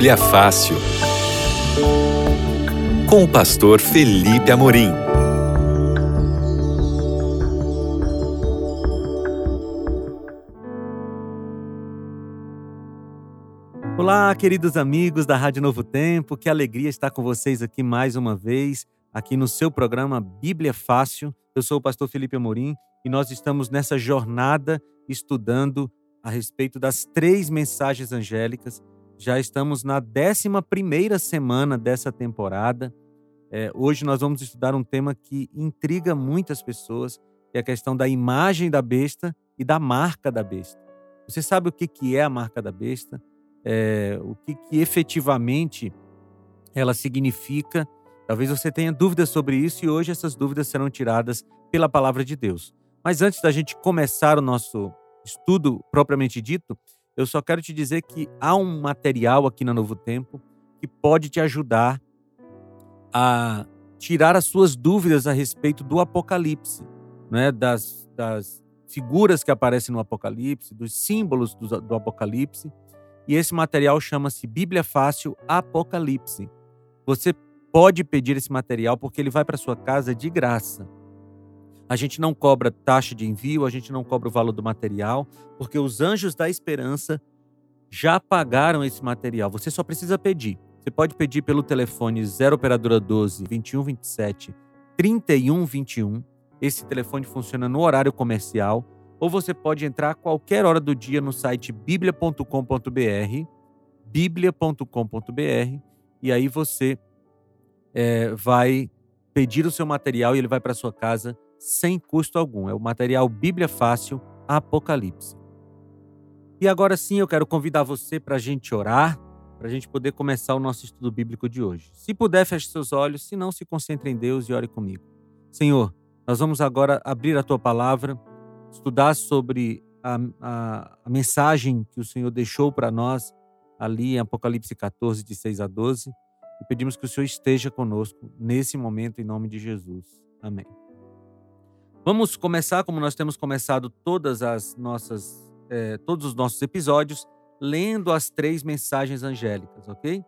Bíblia Fácil. Com o pastor Felipe Amorim. Olá, queridos amigos da Rádio Novo Tempo, que alegria estar com vocês aqui mais uma vez, aqui no seu programa Bíblia Fácil. Eu sou o pastor Felipe Amorim e nós estamos nessa jornada estudando a respeito das três mensagens angélicas. Já estamos na 11 semana dessa temporada. É, hoje nós vamos estudar um tema que intriga muitas pessoas, que é a questão da imagem da besta e da marca da besta. Você sabe o que, que é a marca da besta? É, o que, que efetivamente ela significa? Talvez você tenha dúvidas sobre isso e hoje essas dúvidas serão tiradas pela palavra de Deus. Mas antes da gente começar o nosso estudo propriamente dito, eu só quero te dizer que há um material aqui na Novo Tempo que pode te ajudar a tirar as suas dúvidas a respeito do Apocalipse, né? das, das figuras que aparecem no Apocalipse, dos símbolos do, do Apocalipse. E esse material chama-se Bíblia Fácil Apocalipse. Você pode pedir esse material porque ele vai para sua casa de graça. A gente não cobra taxa de envio, a gente não cobra o valor do material, porque os anjos da esperança já pagaram esse material. Você só precisa pedir. Você pode pedir pelo telefone 0 operadora 12 2127 3121. Esse telefone funciona no horário comercial, ou você pode entrar a qualquer hora do dia no site biblia.com.br, biblia.com.br, e aí você é, vai pedir o seu material e ele vai para sua casa sem custo algum. É o material Bíblia Fácil Apocalipse. E agora sim eu quero convidar você para a gente orar, para a gente poder começar o nosso estudo bíblico de hoje. Se puder, feche seus olhos, se não, se concentre em Deus e ore comigo. Senhor, nós vamos agora abrir a tua palavra, estudar sobre a, a, a mensagem que o Senhor deixou para nós ali em Apocalipse 14, de 6 a 12, e pedimos que o Senhor esteja conosco nesse momento, em nome de Jesus. Amém. Vamos começar como nós temos começado todas as nossas, eh, todos os nossos episódios, lendo as três mensagens angélicas, ok?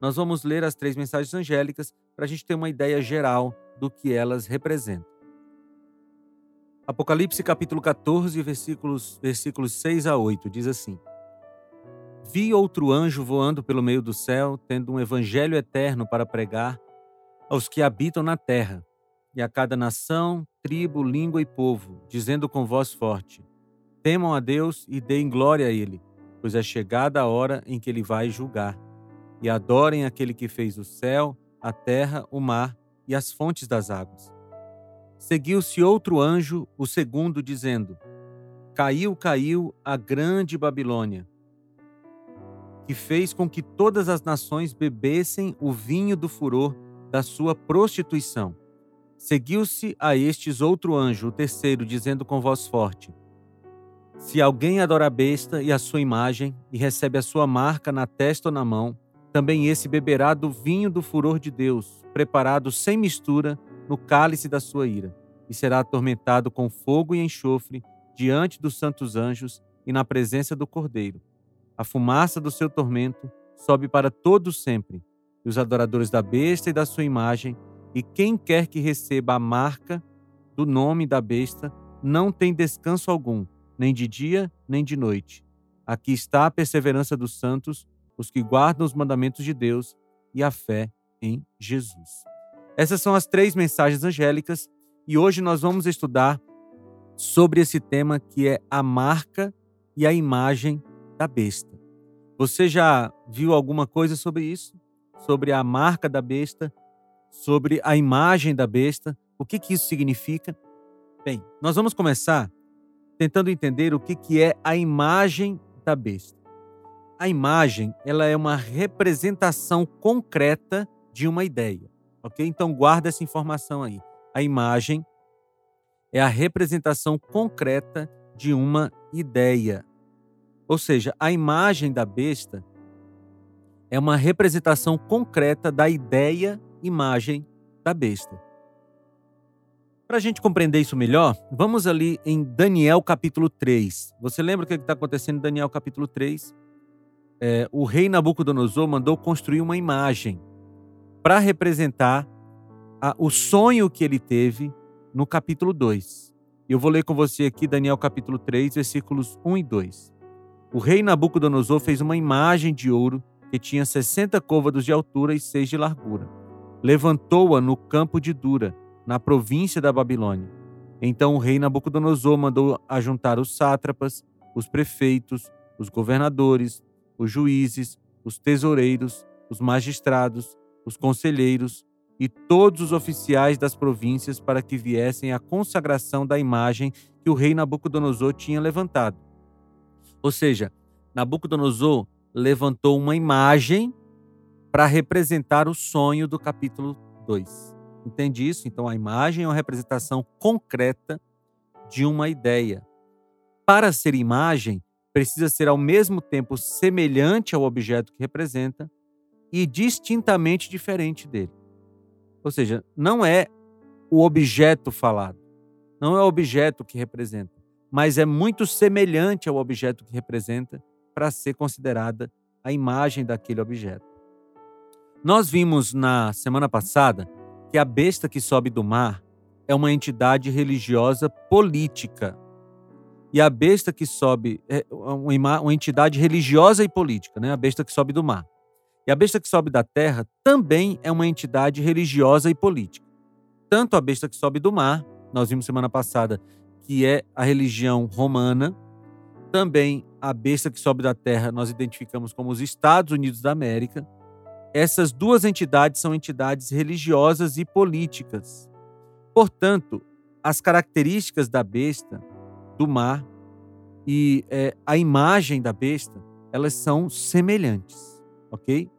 Nós vamos ler as três mensagens angélicas para a gente ter uma ideia geral do que elas representam. Apocalipse capítulo 14, versículos, versículos 6 a 8, diz assim: Vi outro anjo voando pelo meio do céu, tendo um evangelho eterno para pregar aos que habitam na terra e a cada nação, tribo, língua e povo, dizendo com voz forte: Temam a Deus e deem glória a Ele, pois é chegada a hora em que Ele vai julgar. E adorem aquele que fez o céu, a terra, o mar e as fontes das águas. Seguiu-se outro anjo, o segundo, dizendo: Caiu, caiu a grande Babilônia, que fez com que todas as nações bebessem o vinho do furor da sua prostituição Seguiu-se a estes outro anjo, o terceiro, dizendo com voz forte: Se alguém adora a besta e a sua imagem, e recebe a sua marca na testa ou na mão, também esse beberá do vinho do furor de Deus, preparado sem mistura no cálice da sua ira, e será atormentado com fogo e enxofre diante dos santos anjos e na presença do Cordeiro. A fumaça do seu tormento sobe para todos sempre, e os adoradores da besta e da sua imagem e quem quer que receba a marca do nome da besta não tem descanso algum, nem de dia nem de noite. Aqui está a perseverança dos santos, os que guardam os mandamentos de Deus e a fé em Jesus. Essas são as três mensagens angélicas e hoje nós vamos estudar sobre esse tema que é a marca e a imagem da besta. Você já viu alguma coisa sobre isso? Sobre a marca da besta sobre a imagem da besta, o que, que isso significa. Bem, nós vamos começar tentando entender o que, que é a imagem da besta. A imagem ela é uma representação concreta de uma ideia, ok? Então guarda essa informação aí. A imagem é a representação concreta de uma ideia. Ou seja, a imagem da besta é uma representação concreta da ideia imagem da besta. Para a gente compreender isso melhor, vamos ali em Daniel capítulo 3. Você lembra o que está acontecendo em Daniel capítulo 3? é, o rei Nabucodonosor mandou construir uma imagem para representar a, o sonho que ele teve no capítulo 2. Eu vou ler com você aqui Daniel capítulo 3, versículos 1 e 2. O rei Nabucodonosor fez uma imagem de ouro que tinha 60 côvados de altura e 6 de largura. Levantou-a no campo de Dura, na província da Babilônia. Então o rei Nabucodonosor mandou ajuntar os sátrapas, os prefeitos, os governadores, os juízes, os tesoureiros, os magistrados, os conselheiros e todos os oficiais das províncias para que viessem à consagração da imagem que o rei Nabucodonosor tinha levantado. Ou seja, Nabucodonosor levantou uma imagem para representar o sonho do capítulo 2. Entende isso? Então, a imagem é uma representação concreta de uma ideia. Para ser imagem, precisa ser ao mesmo tempo semelhante ao objeto que representa e distintamente diferente dele. Ou seja, não é o objeto falado, não é o objeto que representa, mas é muito semelhante ao objeto que representa para ser considerada a imagem daquele objeto. Nós vimos na semana passada que a besta que sobe do mar é uma entidade religiosa política e a besta que sobe é uma, uma entidade religiosa e política, né? A besta que sobe do mar. E a besta que sobe da terra também é uma entidade religiosa e política. Tanto a besta que sobe do mar, nós vimos semana passada, que é a religião romana, também a besta que sobe da terra nós identificamos como os Estados Unidos da América. Essas duas entidades são entidades religiosas e políticas. Portanto, as características da besta do mar e é, a imagem da besta, elas são semelhantes, ok?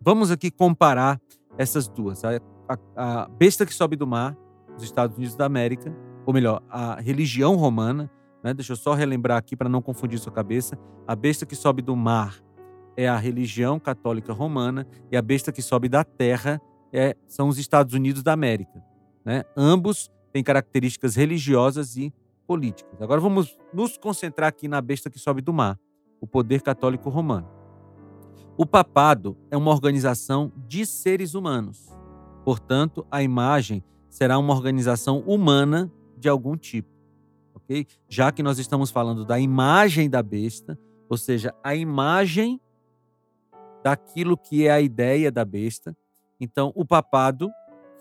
Vamos aqui comparar essas duas. A, a, a besta que sobe do mar, os Estados Unidos da América, ou melhor, a religião romana, né? deixa eu só relembrar aqui para não confundir sua cabeça. A besta que sobe do mar é a religião católica romana e a besta que sobe da terra é, são os Estados Unidos da América. Né? Ambos têm características religiosas e políticas. Agora vamos nos concentrar aqui na besta que sobe do mar, o poder católico romano. O papado é uma organização de seres humanos. Portanto, a imagem será uma organização humana de algum tipo. OK? Já que nós estamos falando da imagem da besta, ou seja, a imagem daquilo que é a ideia da besta. Então, o papado,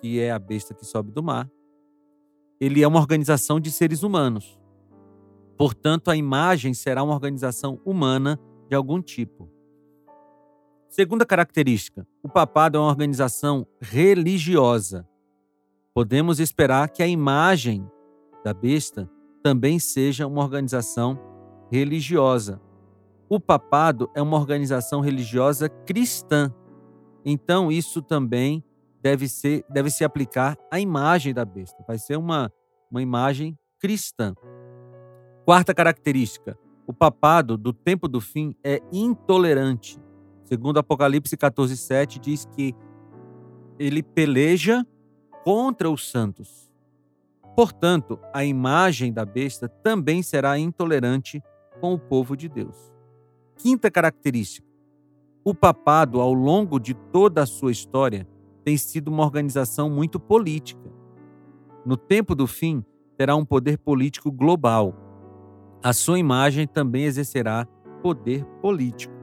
que é a besta que sobe do mar, ele é uma organização de seres humanos. Portanto, a imagem será uma organização humana de algum tipo. Segunda característica: o papado é uma organização religiosa. Podemos esperar que a imagem da besta também seja uma organização religiosa. O papado é uma organização religiosa cristã. Então, isso também deve, ser, deve se aplicar à imagem da besta. Vai ser uma, uma imagem cristã. Quarta característica: o papado do tempo do fim é intolerante. Segundo Apocalipse 14:7 diz que ele peleja contra os santos. Portanto, a imagem da besta também será intolerante com o povo de Deus. Quinta característica: o papado, ao longo de toda a sua história, tem sido uma organização muito política. No tempo do fim, terá um poder político global. A sua imagem também exercerá poder político.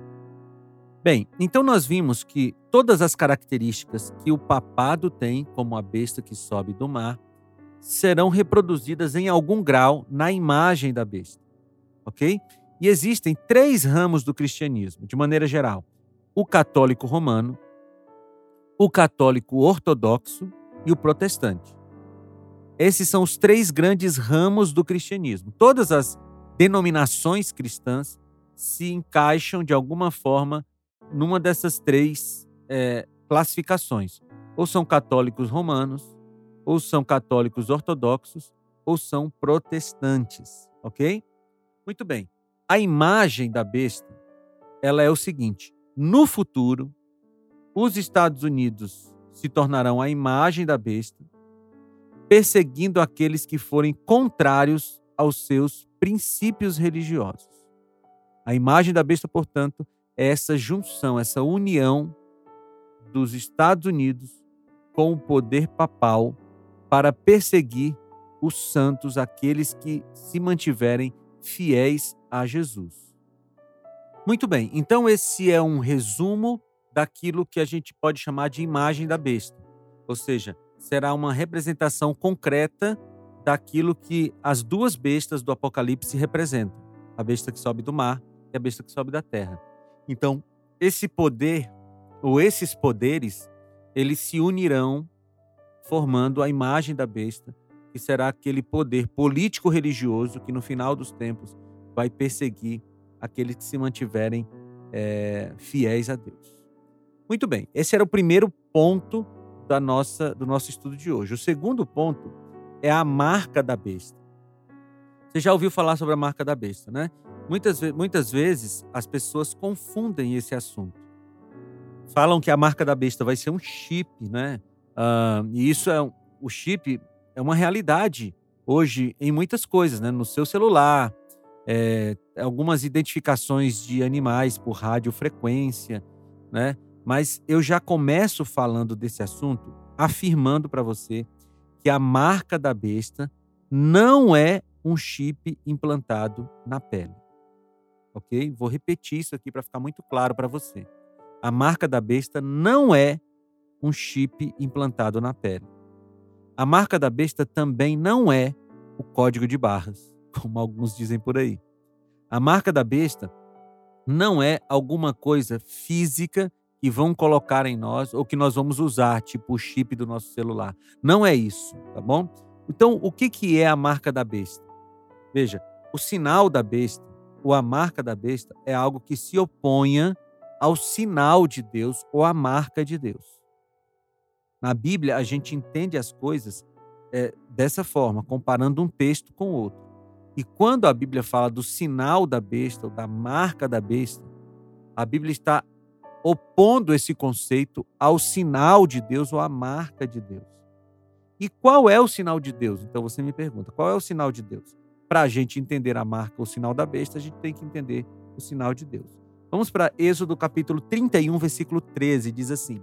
Bem, então nós vimos que todas as características que o papado tem, como a besta que sobe do mar, serão reproduzidas em algum grau na imagem da besta. Ok? E existem três ramos do cristianismo, de maneira geral: o católico romano, o católico ortodoxo e o protestante. Esses são os três grandes ramos do cristianismo. Todas as denominações cristãs se encaixam de alguma forma numa dessas três é, classificações. Ou são católicos romanos, ou são católicos ortodoxos, ou são protestantes, ok? Muito bem. A imagem da besta, ela é o seguinte: no futuro, os Estados Unidos se tornarão a imagem da besta, perseguindo aqueles que forem contrários aos seus princípios religiosos. A imagem da besta, portanto, é essa junção, essa união dos Estados Unidos com o poder papal para perseguir os santos, aqueles que se mantiverem fiéis a Jesus. Muito bem, então esse é um resumo daquilo que a gente pode chamar de imagem da besta. Ou seja, será uma representação concreta daquilo que as duas bestas do Apocalipse representam: a besta que sobe do mar e a besta que sobe da terra. Então, esse poder ou esses poderes, eles se unirão formando a imagem da besta, que será aquele poder político religioso que no final dos tempos vai perseguir aqueles que se mantiverem é, fiéis a Deus. Muito bem, esse era o primeiro ponto da nossa, do nosso estudo de hoje. O segundo ponto é a marca da besta. Você já ouviu falar sobre a marca da besta, né? Muitas, muitas vezes as pessoas confundem esse assunto. Falam que a marca da besta vai ser um chip, né? Uh, e isso é o chip é uma realidade hoje em muitas coisas, né? No seu celular, é, algumas identificações de animais por radiofrequência, né? Mas eu já começo falando desse assunto afirmando para você que a marca da besta não é um chip implantado na pele. Ok? Vou repetir isso aqui para ficar muito claro para você. A marca da besta não é um chip implantado na pele. A marca da besta também não é o código de barras, como alguns dizem por aí. A marca da besta não é alguma coisa física que vão colocar em nós ou que nós vamos usar, tipo o chip do nosso celular. Não é isso, tá bom? Então, o que, que é a marca da besta? Veja, o sinal da besta, ou a marca da besta, é algo que se oponha ao sinal de Deus ou à marca de Deus. Na Bíblia, a gente entende as coisas é, dessa forma, comparando um texto com outro. E quando a Bíblia fala do sinal da besta, ou da marca da besta, a Bíblia está opondo esse conceito ao sinal de Deus ou à marca de Deus. E qual é o sinal de Deus? Então você me pergunta, qual é o sinal de Deus? Para a gente entender a marca, o sinal da besta, a gente tem que entender o sinal de Deus. Vamos para Êxodo capítulo 31, versículo 13, diz assim: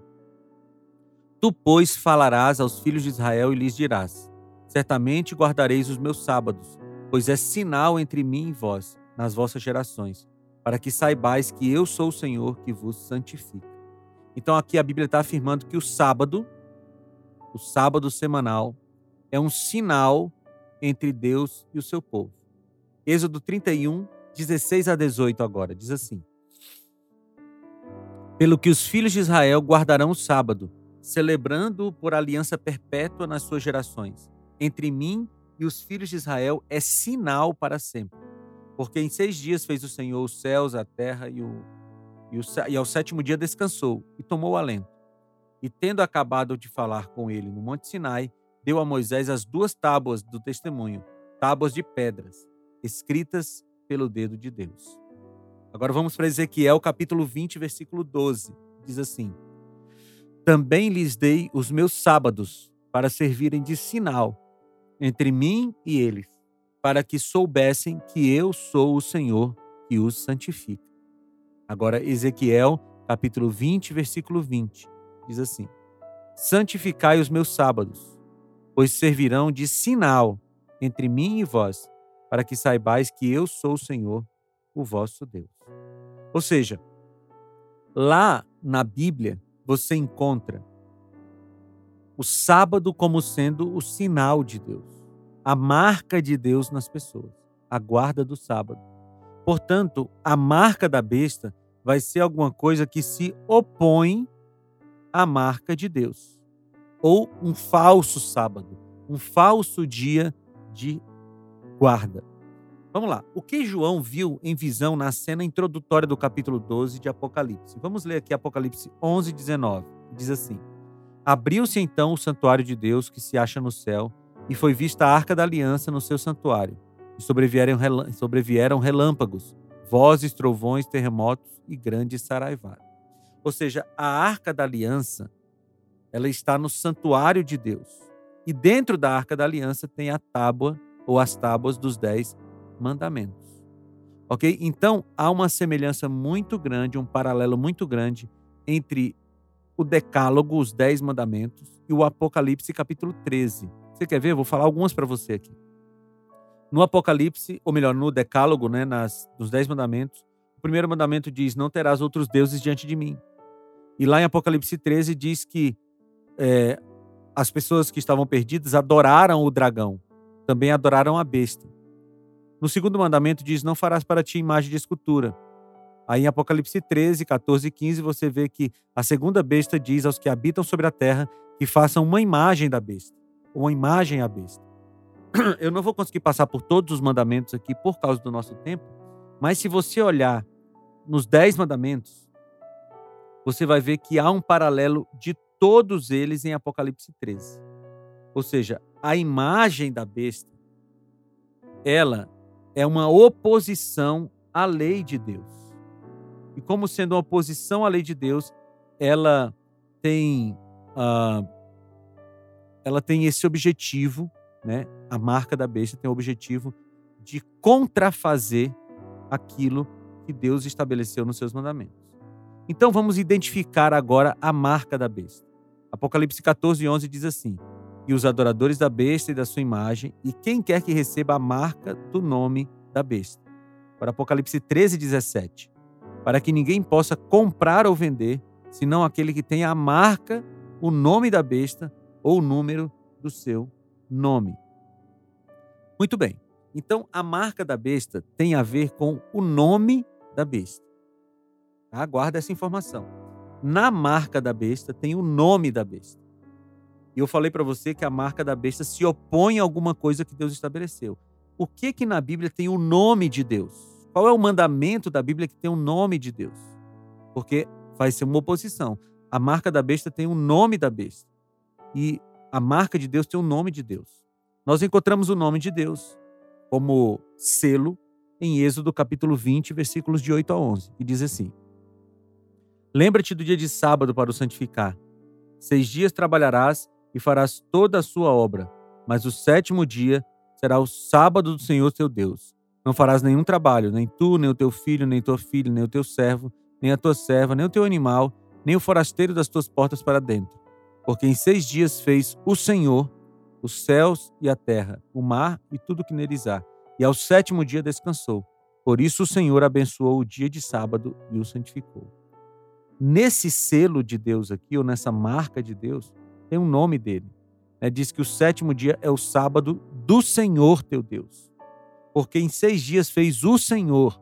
Tu, pois, falarás aos filhos de Israel e lhes dirás: Certamente guardareis os meus sábados, pois é sinal entre mim e vós, nas vossas gerações para que saibais que eu sou o Senhor que vos santifica. Então aqui a Bíblia está afirmando que o sábado, o sábado semanal, é um sinal entre Deus e o seu povo. Êxodo 31, 16 a 18 agora, diz assim: Pelo que os filhos de Israel guardarão o sábado, celebrando-o por aliança perpétua nas suas gerações. Entre mim e os filhos de Israel é sinal para sempre. Porque em seis dias fez o Senhor os céus, a terra e, o, e, o, e ao sétimo dia descansou e tomou alento. E tendo acabado de falar com ele no Monte Sinai, deu a Moisés as duas tábuas do testemunho, tábuas de pedras, escritas pelo dedo de Deus. Agora vamos para Ezequiel capítulo 20, versículo 12. Diz assim: Também lhes dei os meus sábados para servirem de sinal entre mim e eles para que soubessem que eu sou o Senhor que os santifica. Agora, Ezequiel, capítulo 20, versículo 20, diz assim: Santificai os meus sábados, pois servirão de sinal entre mim e vós, para que saibais que eu sou o Senhor, o vosso Deus. Ou seja, lá na Bíblia você encontra o sábado como sendo o sinal de Deus a marca de Deus nas pessoas, a guarda do sábado. Portanto, a marca da besta vai ser alguma coisa que se opõe à marca de Deus, ou um falso sábado, um falso dia de guarda. Vamos lá. O que João viu em visão na cena introdutória do capítulo 12 de Apocalipse? Vamos ler aqui Apocalipse 11, 19. Diz assim: Abriu-se então o santuário de Deus que se acha no céu e foi vista a arca da aliança no seu santuário. E sobrevieram, relâmpagos, vozes, trovões, terremotos e grandes saraivá. Ou seja, a arca da aliança, ela está no santuário de Deus. E dentro da arca da aliança tem a tábua ou as tábuas dos dez mandamentos. Ok? Então, há uma semelhança muito grande, um paralelo muito grande entre o Decálogo, os Dez Mandamentos, e o Apocalipse, capítulo 13. Você quer ver? Eu vou falar algumas para você aqui. No Apocalipse, ou melhor, no Decálogo, né, nas, nos Dez Mandamentos, o primeiro mandamento diz: Não terás outros deuses diante de mim. E lá em Apocalipse 13 diz que é, as pessoas que estavam perdidas adoraram o dragão, também adoraram a besta. No segundo mandamento diz: Não farás para ti imagem de escultura. Aí em Apocalipse 13, 14 e 15 você vê que a segunda besta diz aos que habitam sobre a terra que façam uma imagem da besta, uma imagem à besta. Eu não vou conseguir passar por todos os mandamentos aqui por causa do nosso tempo, mas se você olhar nos dez mandamentos, você vai ver que há um paralelo de todos eles em Apocalipse 13. Ou seja, a imagem da besta, ela é uma oposição à lei de Deus. E como sendo uma oposição à lei de Deus, ela tem, uh, ela tem esse objetivo, né? A marca da besta tem o objetivo de contrafazer aquilo que Deus estabeleceu nos seus mandamentos. Então vamos identificar agora a marca da besta. Apocalipse 14, 11 diz assim: E os adoradores da besta e da sua imagem, e quem quer que receba a marca do nome da besta. Para Apocalipse 13, 17: Para que ninguém possa comprar ou vender, senão aquele que tenha a marca, o nome da besta ou o número do seu nome. Muito bem. Então, a marca da besta tem a ver com o nome da besta. Tá? Guarda essa informação. Na marca da besta tem o nome da besta. E eu falei para você que a marca da besta se opõe a alguma coisa que Deus estabeleceu. O que que na Bíblia tem o nome de Deus? Qual é o mandamento da Bíblia que tem o nome de Deus? Porque vai ser uma oposição. A marca da besta tem o nome da besta. E a marca de Deus tem o nome de Deus. Nós encontramos o nome de Deus como selo em Êxodo capítulo 20, versículos de 8 a 11, e diz assim: Lembra-te do dia de sábado para o santificar. Seis dias trabalharás e farás toda a sua obra, mas o sétimo dia será o sábado do Senhor teu Deus. Não farás nenhum trabalho, nem tu, nem o teu filho, nem tua filha, nem o teu servo, nem a tua serva, nem o teu animal, nem o forasteiro das tuas portas para dentro. Porque em seis dias fez o Senhor os céus e a terra, o mar e tudo que neles há, e ao sétimo dia descansou. Por isso o Senhor abençoou o dia de sábado e o santificou. Nesse selo de Deus aqui, ou nessa marca de Deus, tem um nome dele. Né? Diz que o sétimo dia é o sábado do Senhor teu Deus. Porque em seis dias fez o Senhor.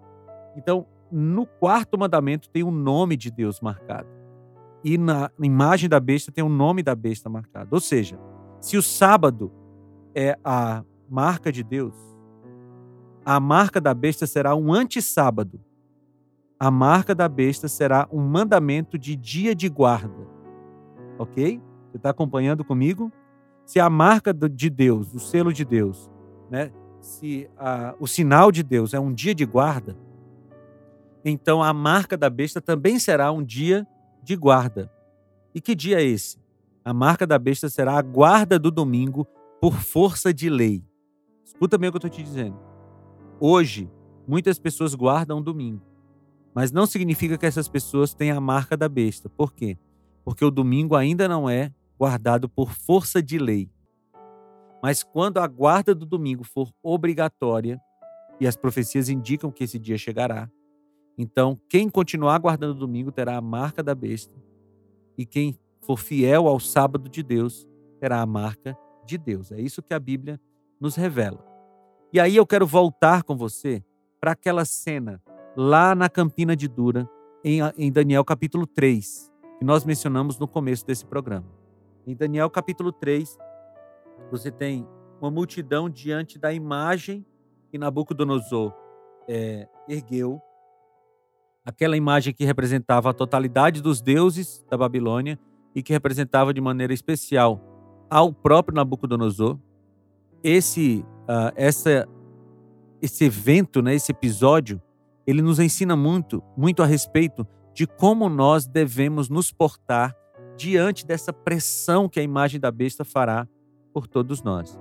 Então, no quarto mandamento tem o nome de Deus marcado. E na imagem da besta tem o nome da besta marcado. Ou seja, se o sábado é a marca de Deus, a marca da besta será um antissábado. A marca da besta será um mandamento de dia de guarda. Ok? Você está acompanhando comigo? Se a marca de Deus, o selo de Deus, né? se a, o sinal de Deus é um dia de guarda, então a marca da besta também será um dia de guarda. E que dia é esse? A marca da besta será a guarda do domingo por força de lei. Escuta bem o que eu estou te dizendo. Hoje, muitas pessoas guardam o domingo, mas não significa que essas pessoas têm a marca da besta. Por quê? Porque o domingo ainda não é guardado por força de lei. Mas quando a guarda do domingo for obrigatória, e as profecias indicam que esse dia chegará, então quem continuar guardando o domingo terá a marca da besta, e quem for fiel ao sábado de Deus terá a marca de Deus. É isso que a Bíblia nos revela. E aí eu quero voltar com você para aquela cena lá na Campina de Dura, em, Daniel capítulo 3, que nós mencionamos no começo desse programa. Em Daniel capítulo 3, você tem uma multidão diante da imagem que Nabucodonosor é, ergueu, aquela imagem que representava a totalidade dos deuses da Babilônia e que representava de maneira especial ao próprio Nabucodonosor. Esse uh, essa, esse evento, né, esse episódio, ele nos ensina muito, muito a respeito de como nós devemos nos portar diante dessa pressão que a imagem da besta fará por todos nós.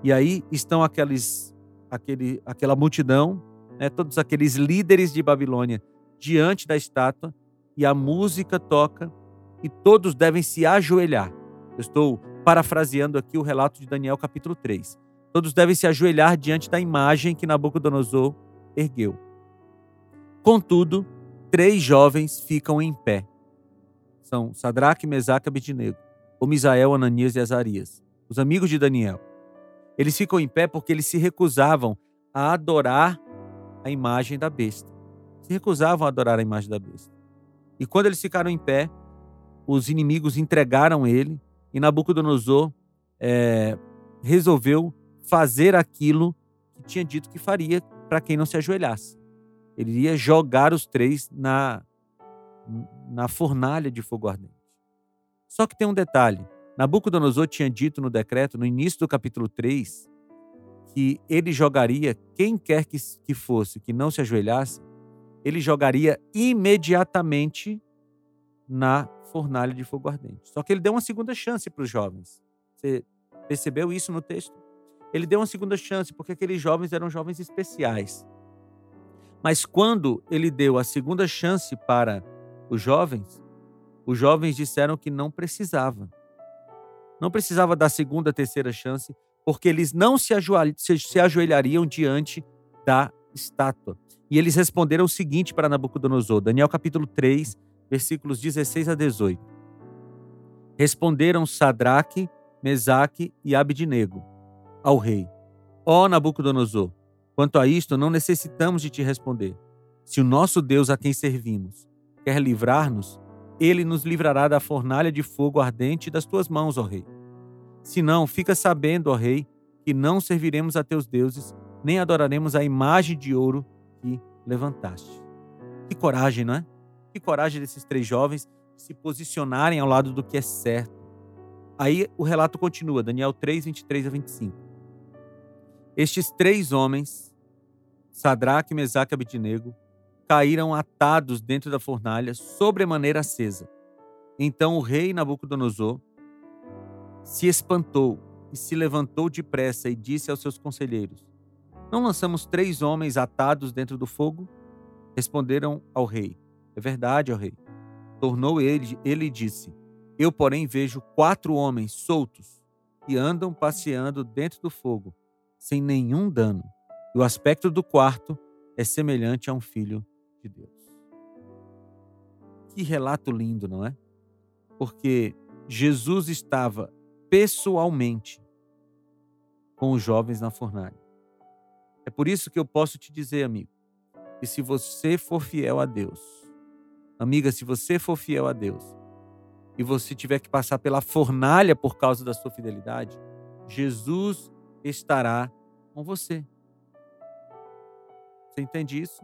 E aí estão aqueles, aquele, aquela multidão né, todos aqueles líderes de Babilônia diante da estátua e a música toca e todos devem se ajoelhar. Eu estou parafraseando aqui o relato de Daniel capítulo 3. Todos devem se ajoelhar diante da imagem que Nabucodonosor ergueu. Contudo, três jovens ficam em pé. São Sadraque, Mesaque e Abednego, ou Misael, Ananias e Azarias, os amigos de Daniel. Eles ficam em pé porque eles se recusavam a adorar a imagem da besta. Se recusavam a adorar a imagem da besta. E quando eles ficaram em pé, os inimigos entregaram ele e Nabucodonosor é, resolveu fazer aquilo que tinha dito que faria para quem não se ajoelhasse. Ele iria jogar os três na, na fornalha de fogo ardente. Só que tem um detalhe: Nabucodonosor tinha dito no decreto, no início do capítulo 3, que ele jogaria quem quer que, que fosse que não se ajoelhasse, ele jogaria imediatamente na fornalha de fogo ardente. Só que ele deu uma segunda chance para os jovens. Você percebeu isso no texto? Ele deu uma segunda chance porque aqueles jovens eram jovens especiais. Mas quando ele deu a segunda chance para os jovens, os jovens disseram que não precisava. Não precisava da segunda, terceira chance, porque eles não se, ajoelhariam diante da estátua. E eles responderam o seguinte para Nabucodonosor, Daniel capítulo 3, versículos 16 a 18. Responderam Sadraque, Mesaque e Abidnego ao rei: Ó Nabucodonosor, quanto a isto não necessitamos de te responder. Se o nosso Deus a quem servimos quer livrar-nos, ele nos livrará da fornalha de fogo ardente das tuas mãos, ó rei. Se não, fica sabendo, ó rei, que não serviremos a teus deuses, nem adoraremos a imagem de ouro que levantaste. Que coragem, não é? Que coragem desses três jovens se posicionarem ao lado do que é certo. Aí o relato continua, Daniel 3, 23 a 25. Estes três homens, Sadraque, Mesaque e Abednego, caíram atados dentro da fornalha, sobremaneira acesa. Então o rei Nabucodonosor se espantou e se levantou depressa e disse aos seus conselheiros: Não lançamos três homens atados dentro do fogo? Responderam ao rei: é verdade, ó rei. Tornou ele, ele disse: Eu, porém, vejo quatro homens soltos que andam passeando dentro do fogo, sem nenhum dano. E o aspecto do quarto é semelhante a um filho de Deus. Que relato lindo, não é? Porque Jesus estava pessoalmente com os jovens na fornalha. É por isso que eu posso te dizer, amigo, que se você for fiel a Deus, Amiga, se você for fiel a Deus e você tiver que passar pela fornalha por causa da sua fidelidade, Jesus estará com você. Você entende isso?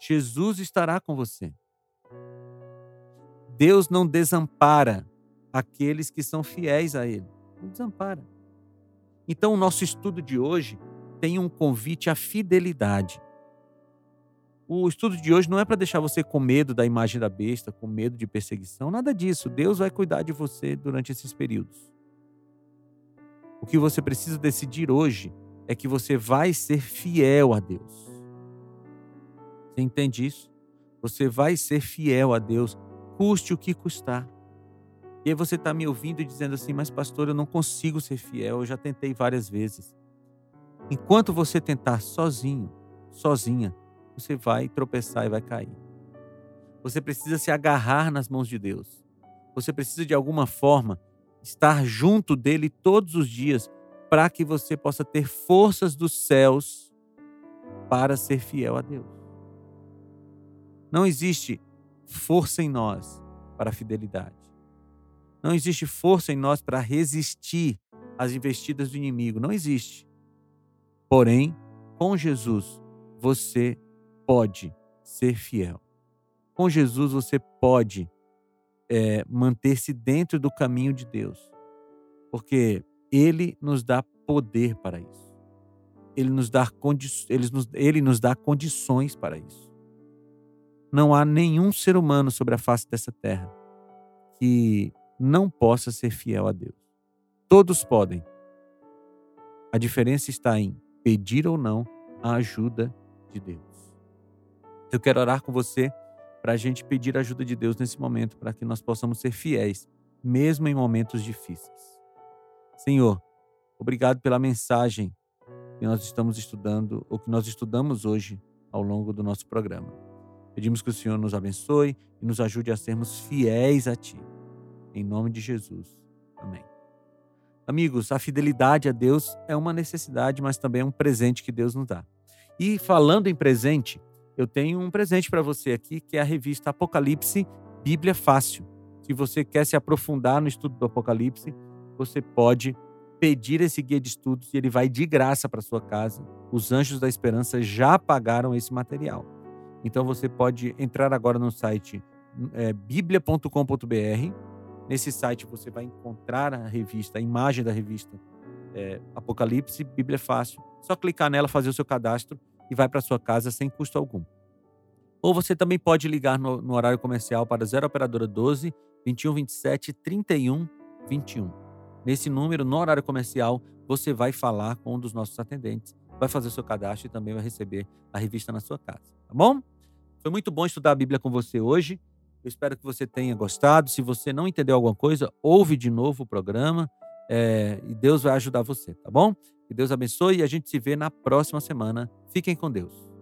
Jesus estará com você. Deus não desampara aqueles que são fiéis a Ele. Não desampara. Então, o nosso estudo de hoje tem um convite à fidelidade. O estudo de hoje não é para deixar você com medo da imagem da besta, com medo de perseguição, nada disso. Deus vai cuidar de você durante esses períodos. O que você precisa decidir hoje é que você vai ser fiel a Deus. Você entende isso? Você vai ser fiel a Deus, custe o que custar. E aí você está me ouvindo e dizendo assim, mas pastor, eu não consigo ser fiel, eu já tentei várias vezes. Enquanto você tentar sozinho, sozinha, você vai tropeçar e vai cair. Você precisa se agarrar nas mãos de Deus. Você precisa, de alguma forma, estar junto dele todos os dias para que você possa ter forças dos céus para ser fiel a Deus. Não existe força em nós para a fidelidade. Não existe força em nós para resistir às investidas do inimigo. Não existe. Porém, com Jesus, você pode ser fiel. Com Jesus você pode é, manter-se dentro do caminho de Deus, porque Ele nos dá poder para isso. Ele nos dá, ele nos, ele nos dá condições para isso. Não há nenhum ser humano sobre a face dessa terra que não possa ser fiel a Deus. Todos podem. A diferença está em pedir ou não a ajuda de Deus. Eu quero orar com você para a gente pedir a ajuda de Deus nesse momento, para que nós possamos ser fiéis, mesmo em momentos difíceis. Senhor, obrigado pela mensagem que nós estamos estudando, ou que nós estudamos hoje ao longo do nosso programa. Pedimos que o Senhor nos abençoe e nos ajude a sermos fiéis a Ti. Em nome de Jesus. Amém. Amigos, a fidelidade a Deus é uma necessidade, mas também é um presente que Deus nos dá. E falando em presente, eu tenho um presente para você aqui, que é a revista Apocalipse Bíblia Fácil. Se você quer se aprofundar no estudo do Apocalipse, você pode pedir esse guia de estudos e ele vai de graça para sua casa. Os Anjos da Esperança já pagaram esse material. Então você pode entrar agora no site é, biblia.com.br. Nesse site você vai encontrar a revista, a imagem da revista é, Apocalipse, Bíblia Fácil. Só clicar nela, fazer o seu cadastro e vai para sua casa sem custo algum. Ou você também pode ligar no, no horário comercial para 0 operadora 12 21 27 31 21. Nesse número, no horário comercial, você vai falar com um dos nossos atendentes, vai fazer seu cadastro e também vai receber a revista na sua casa, tá bom? Foi muito bom estudar a Bíblia com você hoje. Eu espero que você tenha gostado. Se você não entendeu alguma coisa, ouve de novo o programa é, e Deus vai ajudar você, tá bom? Que Deus abençoe e a gente se vê na próxima semana. Fiquem com Deus.